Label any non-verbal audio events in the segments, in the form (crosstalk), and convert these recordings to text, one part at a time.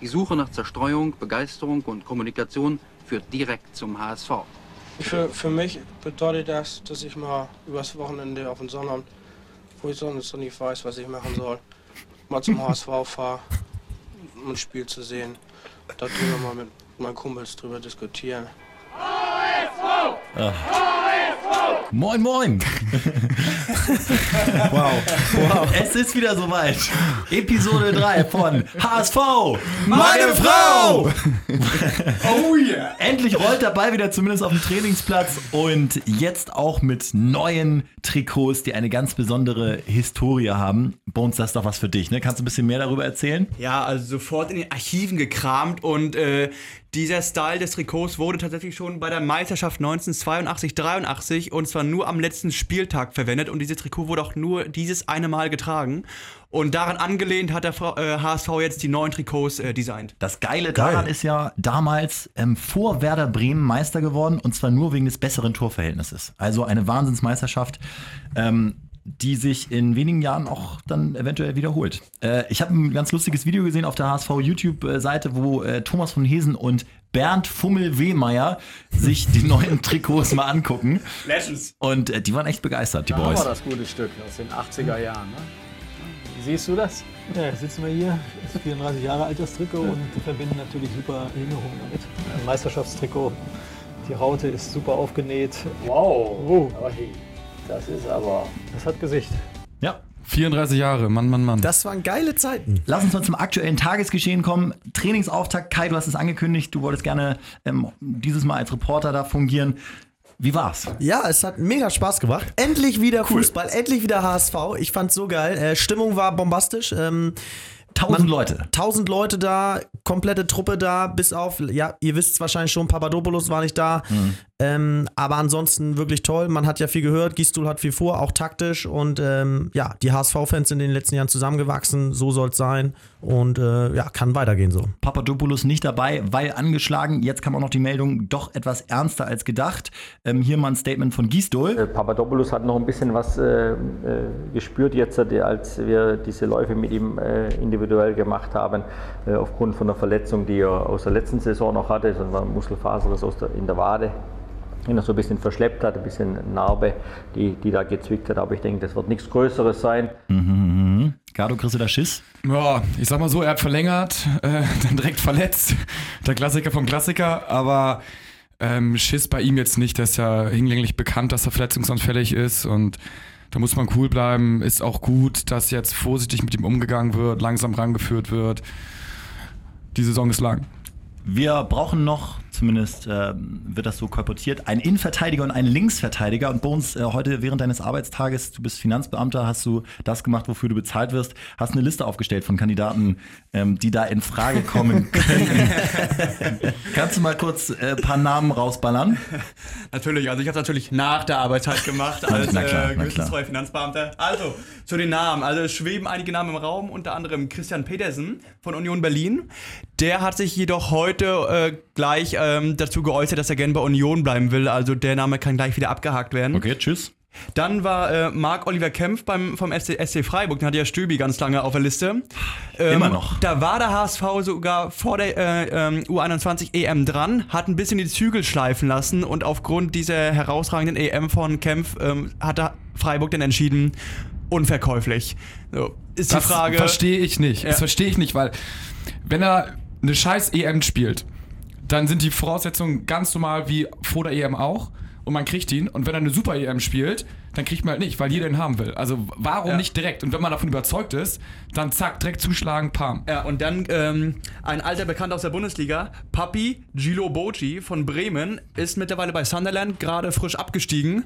Die Suche nach Zerstreuung, Begeisterung und Kommunikation führt direkt zum HSV. Für, für mich bedeutet das, dass ich mal übers Wochenende auf den Sonnabend, wo ich sonst noch nicht weiß, was ich machen soll, mal zum HSV fahre, um ein Spiel zu sehen. Da können wir mal mit meinen Kumpels drüber diskutieren. Moin, moin. (laughs) Wow. wow. Es ist wieder soweit. Episode 3 von HSV. Meine Frau! (laughs) Oh yeah. Endlich rollt der Ball wieder zumindest auf dem Trainingsplatz und jetzt auch mit neuen Trikots, die eine ganz besondere Historie haben. Bones, das ist doch was für dich, ne? Kannst du ein bisschen mehr darüber erzählen? Ja, also sofort in den Archiven gekramt und äh, dieser Style des Trikots wurde tatsächlich schon bei der Meisterschaft 1982-83 und zwar nur am letzten Spieltag verwendet und dieses Trikot wurde auch nur dieses eine Mal getragen. Und daran angelehnt hat der äh, HSV jetzt die neuen Trikots äh, designt. Das Geile daran ist ja damals ähm, vor Werder Bremen Meister geworden und zwar nur wegen des besseren Torverhältnisses. Also eine Wahnsinnsmeisterschaft. Ähm, die sich in wenigen Jahren auch dann eventuell wiederholt. Äh, ich habe ein ganz lustiges Video gesehen auf der HSV YouTube-Seite, wo äh, Thomas von Hesen und Bernd Fummel-Wehmeier sich die neuen (laughs) Trikots mal angucken. Legends. Und äh, die waren echt begeistert, die Da Boys. wir das gute Stück aus den 80er Jahren. Ne? Wie siehst du das? Ja, jetzt sitzen wir hier, ist 34 Jahre alt das Trikot und verbinden natürlich super Erinnerungen damit. Ein Meisterschaftstrikot, die Raute ist super aufgenäht. Wow. Oh. Aber hey, das ist aber. Das hat Gesicht. Ja. 34 Jahre, Mann, Mann, Mann. Das waren geile Zeiten. Lass uns mal zum aktuellen Tagesgeschehen kommen. Trainingsauftakt. Kai, du hast es angekündigt, du wolltest gerne ähm, dieses Mal als Reporter da fungieren. Wie war's? Ja, es hat mega Spaß gemacht. Endlich wieder Fußball, endlich wieder HSV. Ich fand's so geil. Äh, Stimmung war bombastisch. Ähm, Tausend Man- Leute. Tausend Leute da, komplette Truppe da, bis auf, ja, ihr wisst es wahrscheinlich schon, Papadopoulos war nicht da. Ähm, aber ansonsten wirklich toll. Man hat ja viel gehört, Gistul hat viel vor, auch taktisch. Und ähm, ja, die HSV-Fans sind in den letzten Jahren zusammengewachsen. So soll es sein. Und äh, ja, kann weitergehen so. Papadopoulos nicht dabei, weil angeschlagen. Jetzt kam auch noch die Meldung, doch etwas ernster als gedacht. Ähm, hier mal ein Statement von Gisdol. Äh, Papadopoulos hat noch ein bisschen was äh, äh, gespürt jetzt, als wir diese Läufe mit ihm äh, individuell gemacht haben, äh, aufgrund von einer Verletzung, die er aus der letzten Saison noch hatte, so ein Muskelfaserriss aus der, in der Wade, den er so ein bisschen verschleppt hat, ein bisschen Narbe, die, die da gezwickt hat. Aber ich denke, das wird nichts Größeres sein. Gardo, kriegst du da Schiss? Ja, ich sag mal so, er hat verlängert, (laughs) äh, dann direkt verletzt. Der Klassiker vom Klassiker, aber ähm, Schiss bei ihm jetzt nicht. Der ist ja hinlänglich bekannt, dass er verletzungsanfällig ist und da muss man cool bleiben. Ist auch gut, dass jetzt vorsichtig mit ihm umgegangen wird, langsam rangeführt wird. Die Saison ist lang. Wir brauchen noch, zumindest ähm, wird das so kolportiert, einen Innenverteidiger und einen Linksverteidiger. Und Bones, äh, heute während deines Arbeitstages, du bist Finanzbeamter, hast du das gemacht, wofür du bezahlt wirst, hast eine Liste aufgestellt von Kandidaten, ähm, die da in Frage kommen (laughs) können. Kannst du mal kurz ein äh, paar Namen rausballern? (laughs) Natürlich, also ich habe natürlich nach der Arbeitszeit gemacht (laughs) als Na klar, äh, gewissenstreuer Finanzbeamter. Also, zu den Namen. Also es schweben einige Namen im Raum, unter anderem Christian Petersen von Union Berlin. Der hat sich jedoch heute äh, gleich ähm, dazu geäußert, dass er gerne bei Union bleiben will. Also der Name kann gleich wieder abgehakt werden. Okay, tschüss. Dann war äh, Marc-Oliver Kempf beim, vom SC, SC Freiburg, den hatte ja Stöbi ganz lange auf der Liste. Ähm, Immer noch. Da war der HSV sogar vor der äh, ähm, U21 EM dran, hat ein bisschen die Zügel schleifen lassen und aufgrund dieser herausragenden EM von Kempf ähm, hat der Freiburg dann entschieden, unverkäuflich. So, ist Das die Frage. verstehe ich nicht. Ja. Das verstehe ich nicht, weil wenn er eine scheiß EM spielt, dann sind die Voraussetzungen ganz normal wie vor der EM auch und man kriegt ihn. Und wenn er eine super EM spielt, dann kriegt man halt nicht, weil jeder ihn haben will. Also warum Ja. nicht direkt? Und wenn man davon überzeugt ist, dann zack, direkt zuschlagen, pam. Ja, und dann ähm, ein alter Bekannter aus der Bundesliga, Papi Gilo Boci von Bremen, ist mittlerweile bei Sunderland gerade frisch abgestiegen,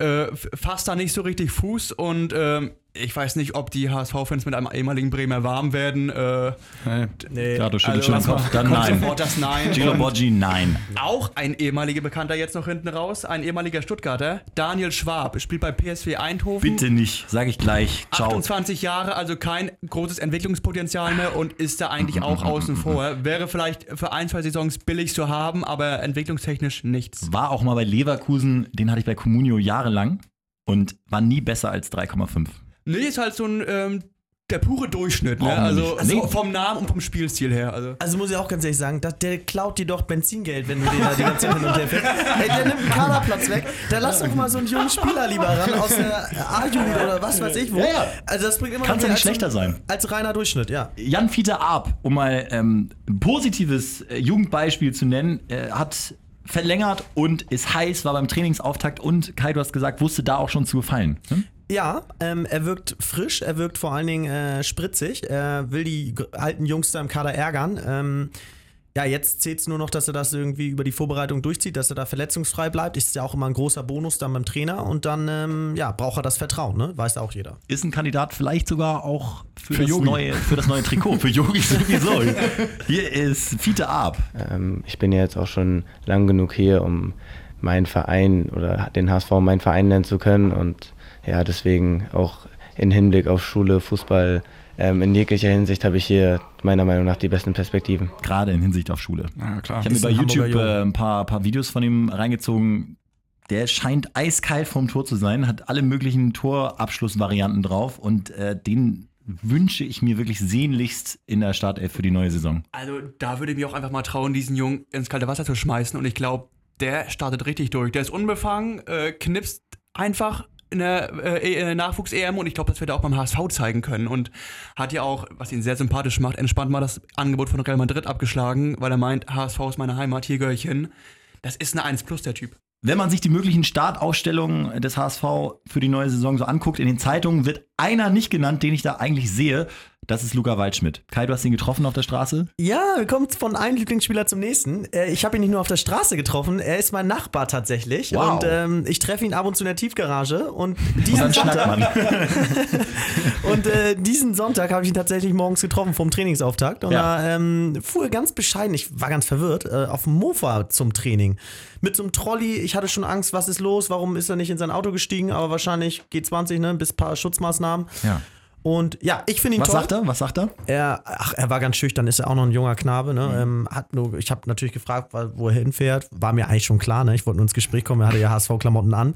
äh, fasst da nicht so richtig Fuß und ähm, ich weiß nicht, ob die HSV-Fans mit einem ehemaligen Bremer warm werden. Äh, Nee. nee, Gardo schüttelt also, schon den Kopf. Dann kommt nein. sofort das Nein. Gilo Und Boggi, nein. auch ein ehemaliger Bekannter jetzt noch hinten raus, ein ehemaliger Stuttgarter, Daniel Schwab, spielt bei PSV Eindhoven. Bitte nicht, sag ich gleich. Ciao. 28 Jahre, also kein großes Entwicklungspotenzial mehr und ist da eigentlich auch außen vor. Wäre vielleicht für ein, zwei Saisons billig zu haben, aber entwicklungstechnisch nichts. War auch mal bei Leverkusen, den hatte ich bei Comunio jahrelang und war nie besser als 3,5. Nee, ist halt so ein ähm, der pure Durchschnitt, ne? Also, also Nee. vom Namen und vom Spielstil her. Also. Also muss ich auch ganz ehrlich sagen, dass der klaut dir doch Benzingeld, wenn du den da die ganze Zeit hin und her fährst. Ey, der nimmt einen Kaderplatz weg. Da lass doch mal so einen jungen Spieler lieber ran aus der A-Jugend oder was weiß ich wo. Ja, ja. Also das bringt immer Kann's ja nicht schlechter sein. Als reiner Durchschnitt, ja. Jan-Fiete Arp, um mal ähm, ein positives äh, Jugendbeispiel zu nennen, äh, hat verlängert und ist heiß, war beim Trainingsauftakt und Kai, du hast gesagt, wusste da auch schon zu gefallen. Hm? Ja, ähm, er wirkt frisch, er wirkt vor allen Dingen äh, spritzig, er will die alten Jungs da im Kader ärgern. Ähm, ja, jetzt zählt es nur noch, dass er das irgendwie über die Vorbereitung durchzieht, dass er da verletzungsfrei bleibt. Ist ja auch immer ein großer Bonus dann beim Trainer und dann ja, ja, braucht er das Vertrauen, ne? Weiß auch jeder. Ist ein Kandidat vielleicht sogar auch für, Für das, neue, für das neue Trikot. (laughs) Für Yogi sowieso. Hier ist Fiete Arp. Ähm, ich bin ja jetzt auch schon lang genug hier, um meinen Verein oder den HSV meinen Verein nennen zu können und ja, deswegen auch in Hinblick auf Schule, Fußball, ähm, in jeglicher Hinsicht habe ich hier meiner Meinung nach die besten Perspektiven. Gerade in Hinsicht auf Schule. Ja, klar. Ich habe mir bei YouTube äh, ein paar, paar Videos von ihm reingezogen. Der scheint eiskalt vom Tor zu sein, hat alle möglichen Torabschlussvarianten drauf und äh, den wünsche ich mir wirklich sehnlichst in der Startelf für die neue Saison. Also da würde ich mir auch einfach mal trauen, diesen Jungen ins kalte Wasser zu schmeißen. Und ich glaube, der startet richtig durch. Der ist unbefangen, äh, knipst einfach in der äh, äh, Nachwuchs-EM und ich glaube, das wird er auch beim HSV zeigen können. Und hat ja auch, was ihn sehr sympathisch macht, entspannt mal das Angebot von Real Madrid abgeschlagen, weil er meint, HSV ist meine Heimat, hier gehöre ich hin. Das ist eine 1 plus, der Typ. Wenn man sich die möglichen Startausstellungen des HSV für die neue Saison so anguckt, in den Zeitungen wird einer nicht genannt, den ich da eigentlich sehe. Das ist Luca Waldschmidt. Kai, du hast ihn getroffen auf der Straße? Ja, kommt von einem Lieblingsspieler zum nächsten. Äh, Ich habe ihn nicht nur auf der Straße getroffen, er ist mein Nachbar tatsächlich. Wow. Und ähm, ich treffe ihn ab und zu in der Tiefgarage. Und (laughs) Und diesen schnackt Sonntag, (laughs) und, äh, diesen Sonntag habe ich ihn tatsächlich morgens getroffen vom Trainingsauftakt. Und Ja. da ähm, fuhr er ganz bescheiden, ich war ganz verwirrt, äh, auf dem Mofa zum Training. Mit so einem Trolley, ich hatte schon Angst, was ist los, warum ist er nicht in sein Auto gestiegen, aber wahrscheinlich G20, ne, bis paar Schutzmaßnahmen. Ja. Und ja, ich finde ihn Was toll. sagt er? Was sagt er? Er, ach, er war ganz schüchtern, ist ja auch noch ein junger Knabe. Ne? Ähm, hat nur, ich habe natürlich gefragt, wo er hinfährt. War mir eigentlich schon klar. Ne? Ich wollte nur ins Gespräch kommen. Er hatte ja HSV-Klamotten an.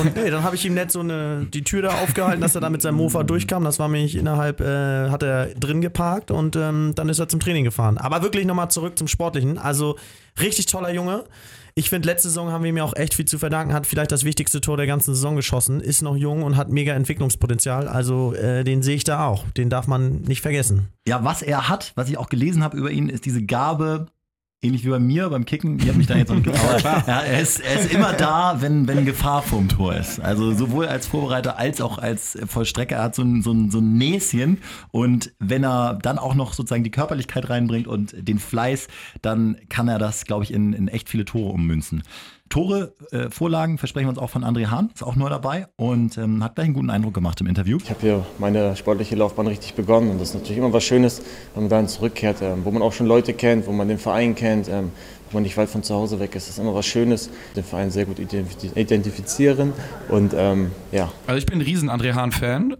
Und nee, dann habe ich ihm nett so eine, die Tür da aufgehalten, dass er da mit seinem Mofa durchkam. Das war mich innerhalb, äh, hat er drin geparkt und ähm, dann ist er zum Training gefahren. Aber wirklich nochmal zurück zum Sportlichen. Also richtig toller Junge. Ich finde, letzte Saison haben wir ihm ja auch echt viel zu verdanken. Hat vielleicht das wichtigste Tor der ganzen Saison geschossen. Ist noch jung und hat mega Entwicklungspotenzial. Also äh, den sehe ich da auch. Den darf man nicht vergessen. Ja, was er hat, was ich auch gelesen habe über ihn, ist diese Gabe, ähnlich wie bei mir beim Kicken, ich habe mich da jetzt noch getraut. (laughs) ja, er, ist, er ist immer da, wenn, wenn Gefahr vorm Tor ist. Also sowohl als Vorbereiter als auch als Vollstrecker. Er hat so ein, so, ein, so ein Näschen und wenn er dann auch noch sozusagen die Körperlichkeit reinbringt und den Fleiß, dann kann er das, glaube ich, in, in echt viele Tore ummünzen. Tore, äh, Vorlagen versprechen wir uns auch von André Hahn, ist auch neu dabei und ähm, hat gleich einen guten Eindruck gemacht im Interview. Ich habe hier meine sportliche Laufbahn richtig begonnen und das ist natürlich immer was Schönes, wenn man dann zurückkehrt, ähm, wo man auch schon Leute kennt, wo man den Verein kennt, ähm, wo man nicht weit von zu Hause weg ist. Das ist immer was Schönes, den Verein sehr gut identif- identifizieren und ähm, ja, Also ich bin ein riesen André Hahn-Fan.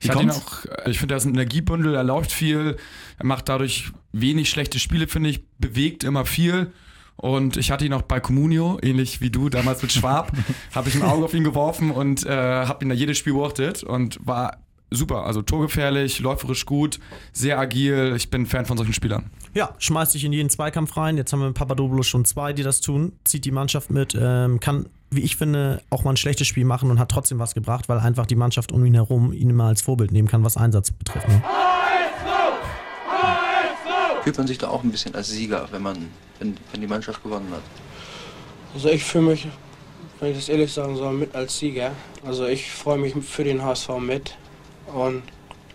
Ich, auch, äh, ich finde, er ist ein Energiebündel, er läuft viel, er macht dadurch wenig schlechte Spiele, finde ich, bewegt immer viel. Und ich hatte ihn auch bei Comunio, ähnlich wie du damals mit Schwab, (laughs) habe ich ein Auge auf ihn geworfen und äh, habe ihn da jedes Spiel beobachtet und war super. Also torgefährlich, läuferisch gut, sehr agil. Ich bin Fan von solchen Spielern. Ja, schmeißt sich in jeden Zweikampf rein. Jetzt haben wir mit Papadopoulos schon zwei, die das tun. Zieht die Mannschaft mit, ähm, kann, wie ich finde, auch mal ein schlechtes Spiel machen und hat trotzdem was gebracht, weil einfach die Mannschaft um ihn herum ihn immer als Vorbild nehmen kann, was Einsatz betrifft. Ne? Fühlt man sich da auch ein bisschen als Sieger, wenn man, wenn, wenn die Mannschaft gewonnen hat. Also ich fühle mich, wenn ich das ehrlich sagen soll, mit als Sieger. Also ich freue mich für den HSV mit und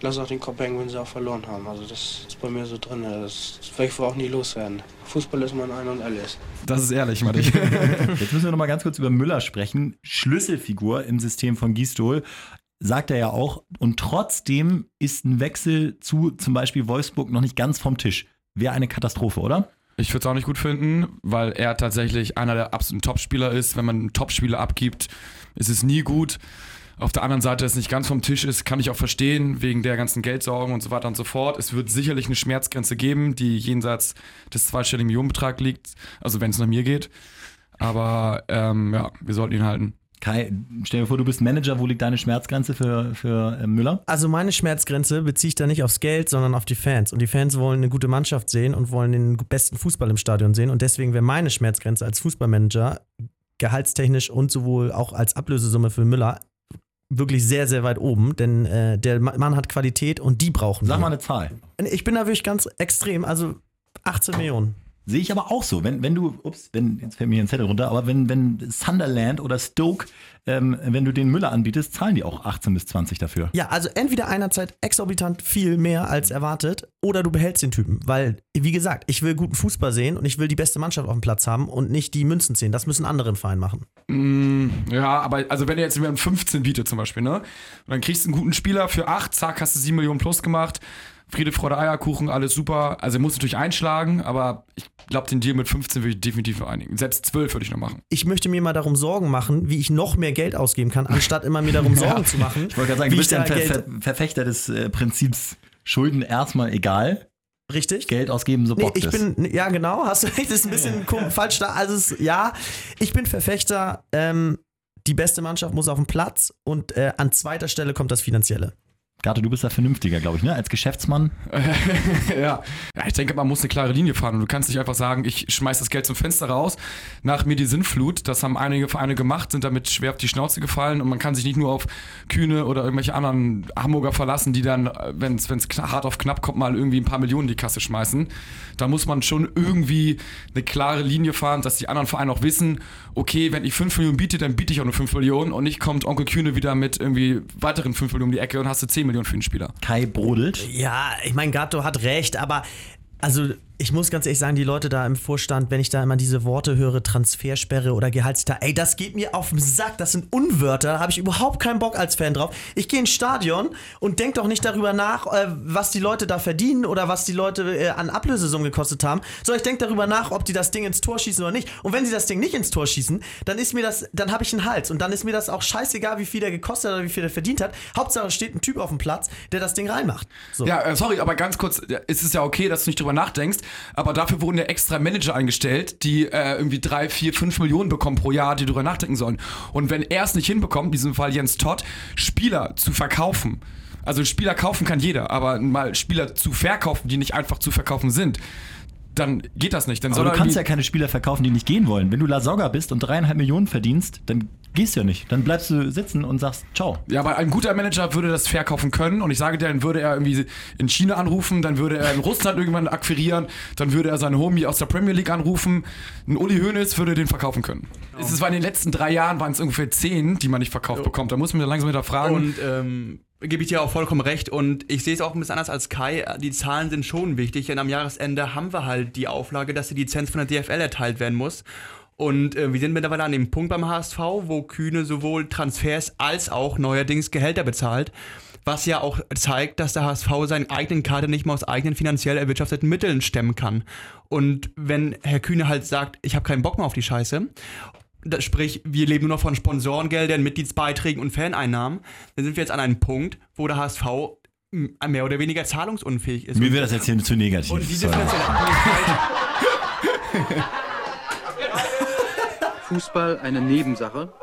lasse auch den Kopf hängen, wenn sie auch verloren haben. Also das ist bei mir so drin. Das werde ich wohl auch nie loswerden. Fußball ist mein Ein und Alles. Das ist ehrlich, Matti. (laughs) Jetzt müssen wir noch mal ganz kurz über Müller sprechen. Schlüsselfigur im System von Gistol, sagt er ja auch. Und trotzdem ist ein Wechsel zu zum Beispiel Wolfsburg noch nicht ganz vom Tisch. Wäre eine Katastrophe, oder? Ich würde es auch nicht gut finden, weil er tatsächlich einer der absoluten Topspieler ist. Wenn man einen Topspieler abgibt, ist es nie gut. Auf der anderen Seite, dass es nicht ganz vom Tisch ist, kann ich auch verstehen, wegen der ganzen Geldsorgen und so weiter und so fort. Es wird sicherlich eine Schmerzgrenze geben, die jenseits des zweistelligen Millionenbetrags liegt, also wenn es nach mir geht. Aber ähm, ja, wir sollten ihn halten. Kai, stell dir vor, du bist Manager, wo liegt deine Schmerzgrenze für, für äh, Müller? Also meine Schmerzgrenze beziehe ich da nicht aufs Geld, sondern auf die Fans. Und die Fans wollen eine gute Mannschaft sehen und wollen den besten Fußball im Stadion sehen. Und deswegen wäre meine Schmerzgrenze als Fußballmanager gehaltstechnisch und sowohl auch als Ablösesumme für Müller wirklich sehr, sehr weit oben. Denn äh, der Mann hat Qualität und die brauchen Sag wir. mal eine Zahl. Ich bin da wirklich ganz extrem. Also 18 Millionen. Sehe ich aber auch so. Wenn, wenn du, ups, wenn, jetzt fällt mir hier ein Zettel runter, aber wenn, wenn Sunderland oder Stoke, ähm, wenn du den Müller anbietest, zahlen die auch 18 bis 20 dafür. Ja, also entweder einerzeit exorbitant viel mehr als erwartet oder du behältst den Typen. Weil, wie gesagt, ich will guten Fußball sehen und ich will die beste Mannschaft auf dem Platz haben und nicht die Münzen ziehen. Das müssen andere im Verein machen. Mm, ja, aber also wenn ihr jetzt mir einen 15 bietet zum Beispiel, ne? Und dann kriegst du einen guten Spieler für 8, zack, hast du 7 Millionen plus gemacht. Friede, Freude, Eierkuchen, alles super. Also er muss natürlich einschlagen, aber ich glaube, den Deal mit 15 würde ich definitiv vereinigen. Selbst 12 würde ich noch machen. Ich möchte mir mal darum Sorgen machen, wie ich noch mehr Geld ausgeben kann, anstatt immer mir darum (laughs) Sorgen zu machen. Ich wollte gerade sagen, du ich bist ja ein Ver Verfechter des äh, Prinzips Schulden erstmal egal. Richtig? Geld ausgeben, so Nee, ich bin, ja genau, hast du recht, das ist ein bisschen (laughs) falsch da. Also es, ja, ich bin Verfechter, ähm, die beste Mannschaft muss auf den Platz und äh, an zweiter Stelle kommt das Finanzielle. Gato, du bist da vernünftiger, glaube ich, ne? Als Geschäftsmann. (laughs) ja. ja, ich denke, man muss eine klare Linie fahren und du kannst nicht einfach sagen, ich schmeiß das Geld zum Fenster raus, nach mir die Sinnflut. Das haben einige Vereine gemacht, sind damit schwer auf die Schnauze gefallen und man kann sich nicht nur auf Kühne oder irgendwelche anderen Hamburger verlassen, die dann, wenn es hart auf knapp kommt, mal irgendwie ein paar Millionen in die Kasse schmeißen. Da muss man schon irgendwie eine klare Linie fahren, dass die anderen Vereine auch wissen, okay, wenn ich 5 Millionen biete, dann biete ich auch nur 5 Millionen und nicht kommt Onkel Kühne wieder mit irgendwie weiteren 5 Millionen um die Ecke und hast du 10 Millionen für den Spieler. Kai brodelt. Ja, ich meine, Gatto hat recht, aber also ich muss ganz ehrlich sagen, die Leute da im Vorstand, wenn ich da immer diese Worte höre, Transfersperre oder Gehaltsstar, ey, das geht mir auf den Sack, das sind Unwörter, da habe ich überhaupt keinen Bock als Fan drauf. Ich gehe ins Stadion und denk doch nicht darüber nach, äh, was die Leute da verdienen oder was die Leute äh, an Ablösesummen gekostet haben, sondern ich denke darüber nach, ob die das Ding ins Tor schießen oder nicht. Und wenn sie das Ding nicht ins Tor schießen, dann ist mir das, dann habe ich einen Hals und dann ist mir das auch scheißegal, wie viel der gekostet hat oder wie viel der verdient hat. Hauptsache steht ein Typ auf dem Platz, der das Ding reinmacht. So. Ja, äh, sorry, aber ganz kurz, ja, es ist ja okay, dass du nicht drüber nachdenkst, aber dafür wurden ja extra Manager eingestellt, die äh, irgendwie drei, vier, fünf Millionen bekommen pro Jahr, die drüber nachdenken sollen. Und wenn er es nicht hinbekommt, in diesem Fall Jens Todd, Spieler zu verkaufen, also Spieler kaufen kann jeder, aber mal Spieler zu verkaufen, die nicht einfach zu verkaufen sind, dann geht das nicht. Dann soll Aber er du kannst ja keine Spieler verkaufen, die nicht gehen wollen. Wenn du Lasogga bist und dreieinhalb Millionen verdienst, dann gehst du ja nicht. Dann bleibst du sitzen und sagst Ciao. Ja, aber ein guter Manager würde das verkaufen können und ich sage dir, dann würde er irgendwie in China anrufen, dann würde er in Russland (laughs) irgendwann akquirieren, dann würde er seinen Homie aus der Premier League anrufen. Ein Uli Hoeneß würde den verkaufen können. Es war in den letzten drei Jahren waren es ungefähr zehn, die man nicht verkauft bekommt. Da muss man ja langsam wieder fragen. Und ähm, gebe ich dir auch vollkommen recht. Und ich sehe es auch ein bisschen anders als Kai. Die Zahlen sind schon wichtig, denn am Jahresende haben wir halt die Auflage, dass die Lizenz von der DFL erteilt werden muss. Und äh, wir sind mittlerweile an dem Punkt beim HSV, wo Kühne sowohl Transfers als auch neuerdings Gehälter bezahlt. Was ja auch zeigt, dass der HSV seinen eigenen Kader nicht mal aus eigenen finanziell erwirtschafteten Mitteln stemmen kann. Und wenn Herr Kühne halt sagt, ich habe keinen Bock mehr auf die Scheiße, sprich, wir leben nur noch von Sponsorengeldern, Mitgliedsbeiträgen und Faneinnahmen, dann sind wir jetzt an einem Punkt, wo der HSV mehr oder weniger zahlungsunfähig ist. Mir wird das jetzt hier zu negativ. Und diese finanzielle Abhängigkeit (laughs) Fußball eine Nebensache.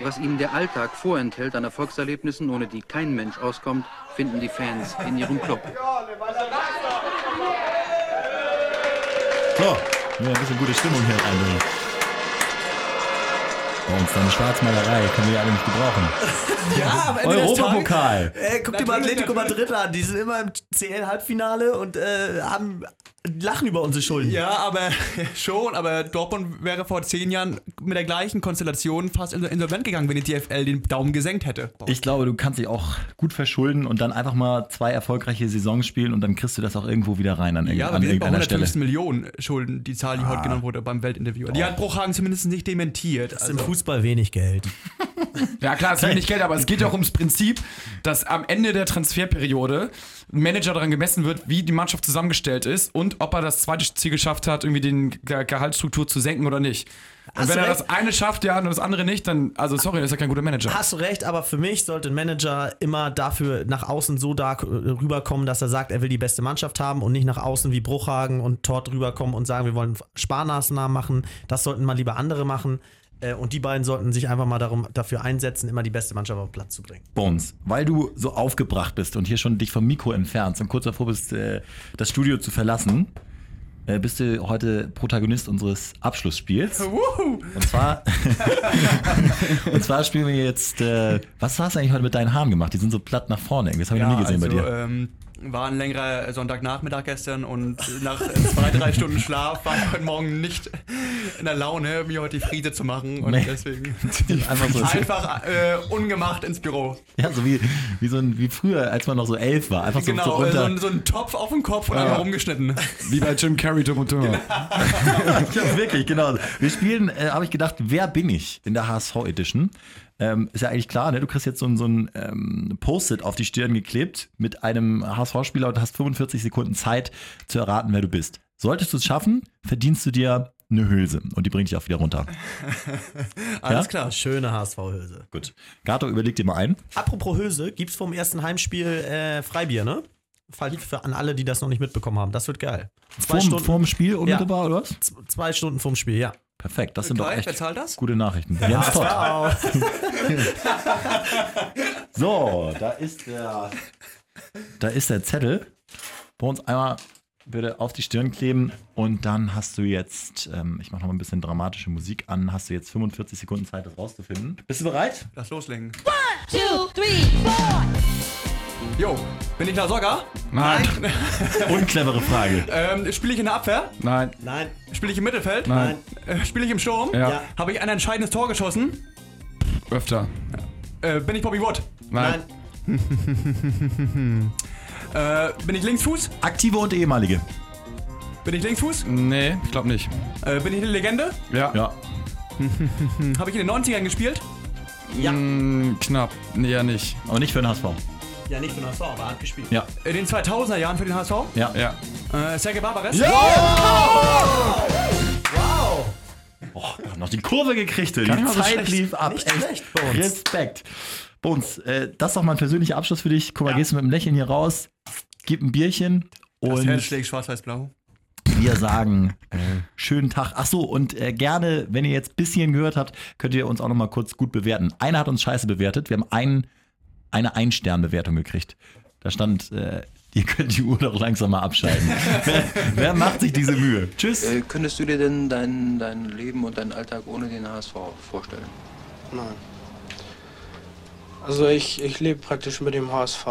Was ihnen der Alltag vorenthält an Erfolgserlebnissen, ohne die kein Mensch auskommt, finden die Fans in ihrem Club. So, ja, ein bisschen gute Stimmung hier reinbringen. Bei uns deine Schwarzmalerei können wir ja alle nicht gebrauchen. (laughs) Ja, am Ende des Europapokal. Tages- Ey, guck dir mal Atletico Madrid an. Die sind immer im CL-Halbfinale und äh, haben lachen über unsere Schulden. Ja, aber (laughs) schon, aber Dortmund wäre vor zehn Jahren mit der gleichen Konstellation fast insol- insolvent gegangen, wenn die DFL den Daumen gesenkt hätte. Ich glaube, du kannst dich auch gut verschulden und dann einfach mal zwei erfolgreiche Saisons spielen und dann kriegst du das auch irgendwo wieder rein an, Ja, aber an wir sind bei irgendeiner Stelle. 115 Millionen Schulden, die Zahl, die heute genannt wurde beim Weltinterview. Die hat Bruchhagen zumindest nicht dementiert. Das ist im Fußball wenig Geld. (laughs) Ja, klar, es ist wenig Geld, aber es geht ja auch ums Prinzip, dass am Ende der Transferperiode ein Manager daran gemessen wird, wie die Mannschaft zusammengestellt ist und ob er das zweite Ziel geschafft hat, irgendwie den Ge Gehaltsstruktur zu senken oder nicht. Und Hast wenn er das eine schafft, ja, und das andere nicht, dann, also sorry, das ist ja kein guter Manager. Hast du recht, aber für mich sollte ein Manager immer dafür nach außen so da äh, rüberkommen, dass er sagt, er will die beste Mannschaft haben und nicht nach außen wie Bruchhagen und Todd rüberkommen und sagen, wir wollen Sparmaßnahmen machen. Das sollten mal lieber andere machen. Äh, und die beiden sollten sich einfach mal darum, dafür einsetzen, immer die beste Mannschaft auf den Platz zu bringen. Bones, weil du so aufgebracht bist und hier schon dich vom Mikro entfernst und kurz davor bist, äh, das Studio zu verlassen, äh, bist du heute Protagonist unseres Abschlussspiels. (laughs) Und zwar, (laughs) und zwar spielen wir jetzt, äh, was hast du eigentlich heute mit deinen Haaren gemacht? Die sind so platt nach vorne. irgendwie. Das habe ich noch nie gesehen also, bei dir. Ähm, war ein längerer Sonntagnachmittag gestern und nach (laughs) zwei, drei Stunden Schlaf war ich heute Morgen nicht in der Laune, mir heute die Friese zu machen. Und Nee. deswegen (laughs) Einfach so. einfach äh, ungemacht ins Büro. Ja, so wie, wie, so ein, wie früher, als man noch so elf war. Einfach so, so genau, äh, runter. so, ein, so ein Topf auf dem Kopf und Ja. einfach rumgeschnitten. (laughs) Wie bei Jim Carrey, Dumm und Dümmer. ja, wirklich, genau. Wir spielen, äh, habe ich gedacht, wer bin ich in der HSV Edition? Ähm, ist ja eigentlich klar, ne? Du kriegst jetzt so, ein- so ein ähm, Post-it auf die Stirn geklebt mit einem HSV-Spieler und hast 45 Sekunden Zeit zu erraten, wer du bist. Solltest du es schaffen, verdienst du dir eine Hülse und die bringt dich auch wieder runter. (laughs) Alles Ja? klar. Schöne HSV-Hülse. Gut. Gato, überleg dir mal ein. Apropos Hülse, gibt's vom ersten Heimspiel äh, Freibier, ne? Fall für an alle, die das noch nicht mitbekommen haben. Das wird geil. Zwei Vorm, Stunden, vorm Spiel unmittelbar, oder was? zwei Stunden vorm Spiel, ja. Perfekt, das sind doch Geil, echt wer zahlt das? gute Nachrichten. Jens Todd. (laughs) So, da ist der, da ist der Zettel. Bei uns einmal bitte auf die Stirn kleben und dann hast du jetzt, ähm, ich mache noch mal ein bisschen dramatische Musik an, hast du jetzt 45 Sekunden Zeit, das rauszufinden. Bist du bereit? Lass loslegen. two, three, four. Jo, bin ich Lasogga? Nein. Unclevere Frage. (laughs) Ähm, Spiele ich in der Abwehr? Nein. Nein. Spiele ich im Mittelfeld? Nein. Äh, Spiele ich im Sturm? Ja. Ja. Habe ich ein entscheidendes Tor geschossen? Öfter. Äh, bin ich Bobby Wood? Nein. (laughs) Äh, bin ich Linksfuß? Aktive und ehemalige. Bin ich Linksfuß? Nee, ich glaube nicht. Äh, bin ich eine Legende? Ja. Ja. (laughs) Habe ich in den 90ern gespielt? Ja. Mm, knapp. Nee, ja nicht. Aber nicht für den HSV. Ja, nicht für den HSV, aber er hat gespielt. Ja. In den 2000er Jahren für den HSV? Ja. Ja. Äh, Sergei Barbares? Oh, noch die Kurve gekriegt. Die Gar so Zeit schlecht. lief ab. Nicht Echt. schlecht, Bones. Respekt. Bones, äh, das ist doch mal ein persönlicher Abschluss für dich. Guck mal, Ja. gehst du mit einem Lächeln hier raus, gib ein Bierchen Das und Herz schlägt schwarz-weiß-blau. wir sagen äh, schönen Tag. Ach so, und äh, gerne, wenn ihr jetzt bis hierhin gehört habt, könnt ihr uns auch noch mal kurz gut bewerten. Einer hat uns scheiße bewertet. Wir haben einen, eine Ein-Stern-Bewertung gekriegt. Da stand, äh, ihr könnt die Uhr doch langsam mal abschalten. (laughs) wer, wer macht sich diese Mühe? Tschüss. Äh, könntest du dir denn dein, dein Leben und deinen Alltag ohne den HSV vorstellen? Nein. Also ich, ich lebe praktisch mit dem HSV.